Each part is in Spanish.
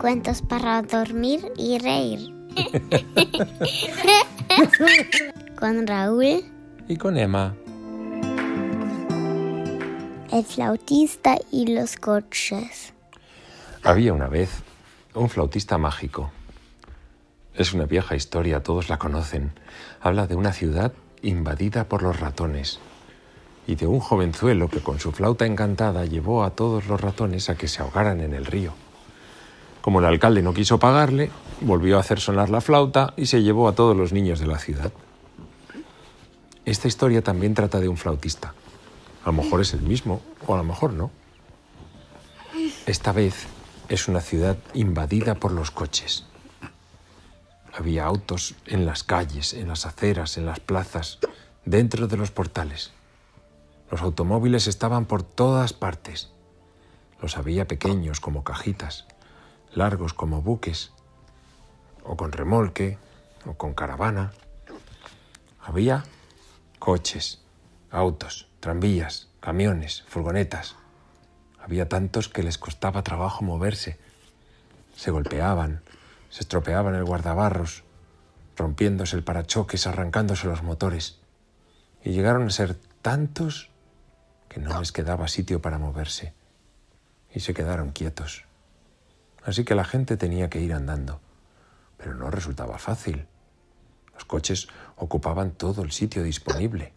Cuentos para dormir y reír. con Raúl. Y con Emma. El flautista y los coches. Había una vez un flautista mágico. Es una vieja historia, todos la conocen. Habla de una ciudad invadida por los ratones y de un jovenzuelo que con su flauta encantada llevó a todos los ratones a que se ahogaran en el río. Como el alcalde no quiso pagarle, volvió a hacer sonar la flauta y se llevó a todos los niños de la ciudad. Esta historia también trata de un flautista. A lo mejor es el mismo o a lo mejor no. Esta vez es una ciudad invadida por los coches. Había autos en las calles, en las aceras, en las plazas, dentro de los portales. Los automóviles estaban por todas partes. Los había pequeños como cajitas, largos como buques, o con remolque, o con caravana. Había coches, autos, tranvías, camiones, furgonetas. Había tantos que les costaba trabajo moverse. Se golpeaban, se estropeaban el guardabarros, rompiéndose el parachoques, arrancándose los motores. Y llegaron a ser tantos que no les quedaba sitio para moverse, y se quedaron quietos. Así que la gente tenía que ir andando, pero no resultaba fácil. Los coches ocupaban todo el sitio disponible.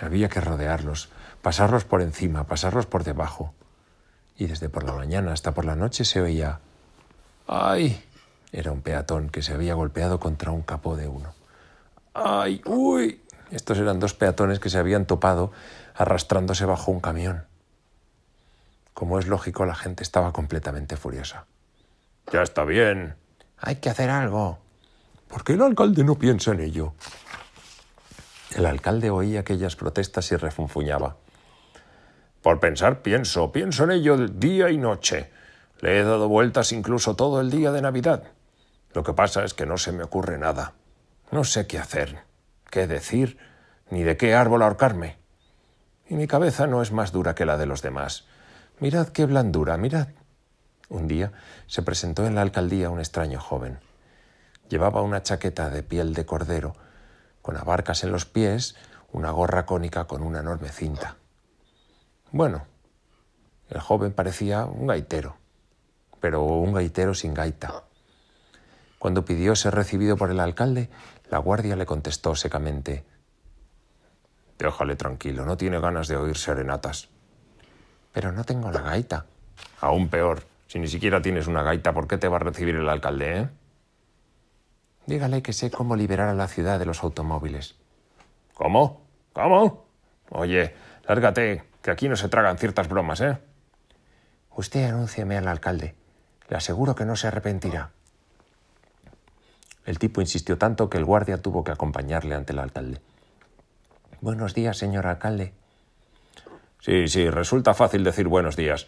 Había que rodearlos, pasarlos por encima, pasarlos por debajo. Y desde por la mañana hasta por la noche se oía ¡Ay! Era un peatón que se había golpeado contra un capó de uno. ¡Ay! ¡Uy! Estos eran dos peatones que se habían topado arrastrándose bajo un camión. Como es lógico, la gente estaba completamente furiosa. Ya está bien. Hay que hacer algo. ¿Por qué el alcalde no piensa en ello? El alcalde oía aquellas protestas y refunfuñaba. Por pensar pienso, pienso en ello día y noche. Le he dado vueltas incluso todo el día de Navidad. Lo que pasa es que no se me ocurre nada. No sé qué hacer, qué decir, ni de qué árbol ahorcarme y mi cabeza no es más dura que la de los demás. Mirad qué blandura, mirad. Un día se presentó en la alcaldía un extraño joven. Llevaba una chaqueta de piel de cordero, con abarcas en los pies, una gorra cónica con una enorme cinta. Bueno, el joven parecía un gaitero, pero un gaitero sin gaita. Cuando pidió ser recibido por el alcalde, la guardia le contestó secamente Déjale tranquilo, no tiene ganas de oír serenatas. Pero no tengo la gaita. Aún peor, si ni siquiera tienes una gaita, ¿por qué te va a recibir el alcalde, eh? Dígale que sé cómo liberar a la ciudad de los automóviles. ¿Cómo? ¿Cómo? Oye, lárgate, que aquí no se tragan ciertas bromas, ¿eh? Usted anúncieme al alcalde. Le aseguro que no se arrepentirá. El tipo insistió tanto que el guardia tuvo que acompañarle ante el alcalde. Buenos días, señor alcalde. Sí, sí, resulta fácil decir buenos días.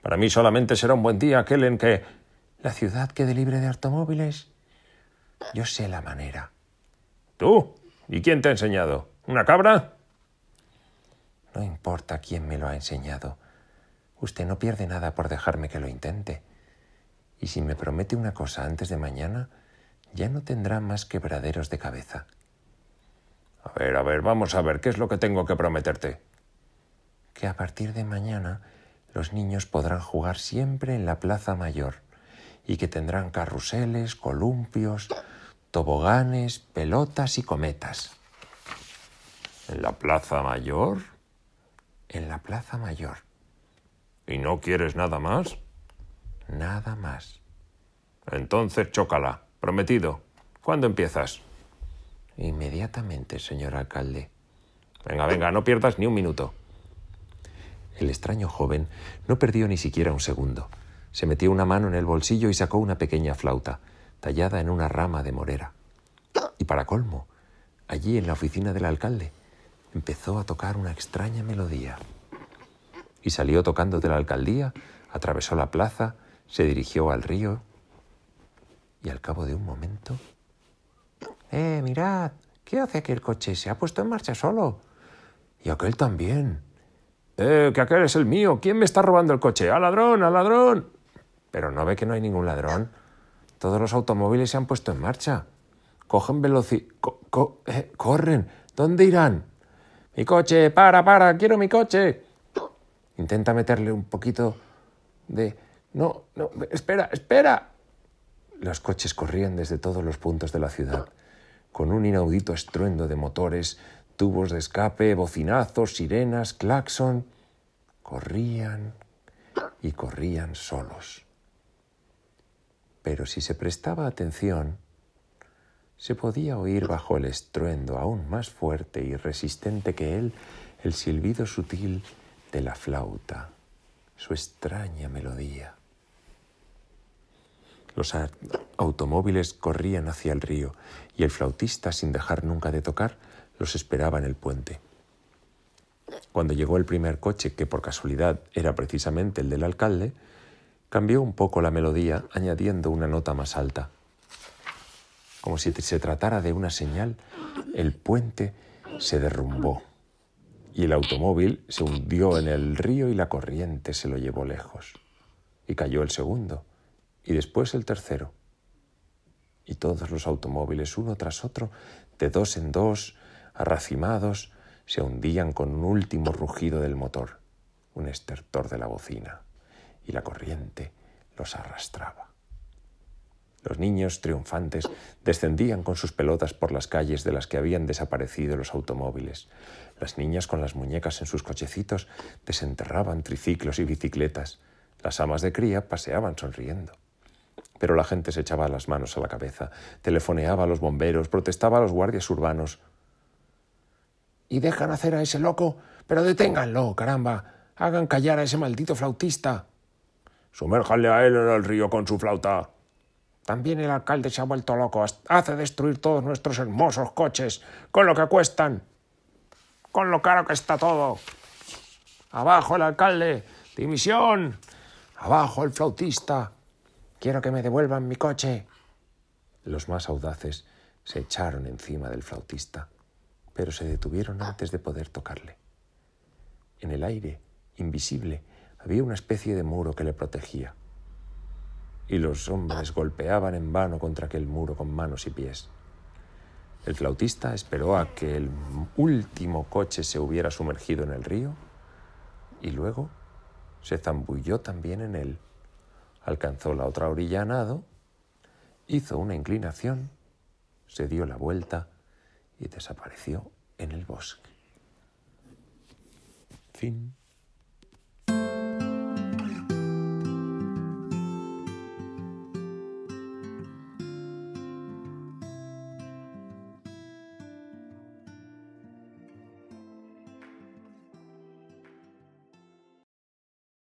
Para mí solamente será un buen día aquel en que... ¿La ciudad quede libre de automóviles? Yo sé la manera. ¿Tú? ¿Y quién te ha enseñado? ¿Una cabra? No importa quién me lo ha enseñado. Usted no pierde nada por dejarme que lo intente. Y si me promete una cosa antes de mañana, ya no tendrá más quebraderos de cabeza. A ver, a ver, vamos a ver, ¿qué es lo que tengo que prometerte? Que a partir de mañana los niños podrán jugar siempre en la Plaza Mayor y que tendrán carruseles, columpios, toboganes, pelotas y cometas. ¿En la Plaza Mayor? En la Plaza Mayor. ¿Y no quieres nada más? Nada más. Entonces chócala. Prometido. ¿Cuándo empiezas? Inmediatamente, señor alcalde. Venga, venga, no pierdas ni un minuto. El extraño joven no perdió ni siquiera un segundo. Se metió una mano en el bolsillo y sacó una pequeña flauta, tallada en una rama de morera. Y para colmo, allí en la oficina del alcalde, empezó a tocar una extraña melodía. Y salió tocando de la alcaldía, atravesó la plaza, se dirigió al río y al cabo de un momento eh, mirad, ¿qué hace aquel coche? Se ha puesto en marcha solo. Y aquel también. Eh, que aquel es el mío. ¿Quién me está robando el coche? ¡Al ladrón, al ladrón! Pero no ve que no hay ningún ladrón. Todos los automóviles se han puesto en marcha. Cogen velocidad. Eh, corren. ¿Dónde irán? Mi coche, para, para, quiero mi coche. Intenta meterle un poquito de... No, no, espera, espera. Los coches corrían desde todos los puntos de la ciudad, con un inaudito estruendo de motores, tubos de escape, bocinazos, sirenas, claxon. Corrían y corrían solos. Pero si se prestaba atención, se podía oír bajo el estruendo aún más fuerte y resistente que él el silbido sutil de la flauta, su extraña melodía. Los automóviles corrían hacia el río y el flautista, sin dejar nunca de tocar, los esperaba en el puente. Cuando llegó el primer coche, que por casualidad era precisamente el del alcalde, cambió un poco la melodía añadiendo una nota más alta. Como si se tratara de una señal, el puente se derrumbó y el automóvil se hundió en el río y la corriente se lo llevó lejos. Y cayó el segundo y después el tercero. Y todos los automóviles, uno tras otro, de dos en dos, arracimados, se hundían con un último rugido del motor, un estertor de la bocina, y la corriente los arrastraba. Los niños, triunfantes, descendían con sus pelotas por las calles de las que habían desaparecido los automóviles. Las niñas con las muñecas en sus cochecitos desenterraban triciclos y bicicletas. Las amas de cría paseaban sonriendo. Pero la gente se echaba las manos a la cabeza, telefoneaba a los bomberos, protestaba a los guardias urbanos. Y dejan hacer a ese loco, pero deténganlo, caramba. Hagan callar a ese maldito flautista. Sumérjanle a él en el río con su flauta. También el alcalde se ha vuelto loco. Hace destruir todos nuestros hermosos coches, con lo que cuestan, con lo caro que está todo. Abajo el alcalde. Dimisión. Abajo el flautista. Quiero que me devuelvan mi coche. Los más audaces se echaron encima del flautista, pero se detuvieron antes de poder tocarle. En el aire, invisible, había una especie de muro que le protegía y los hombres golpeaban en vano contra aquel muro con manos y pies. El flautista esperó a que el último coche se hubiera sumergido en el río y luego se zambulló también en él. Alcanzó la otra orilla a nado, hizo una inclinación, se dio la vuelta y desapareció en el bosque. Fin.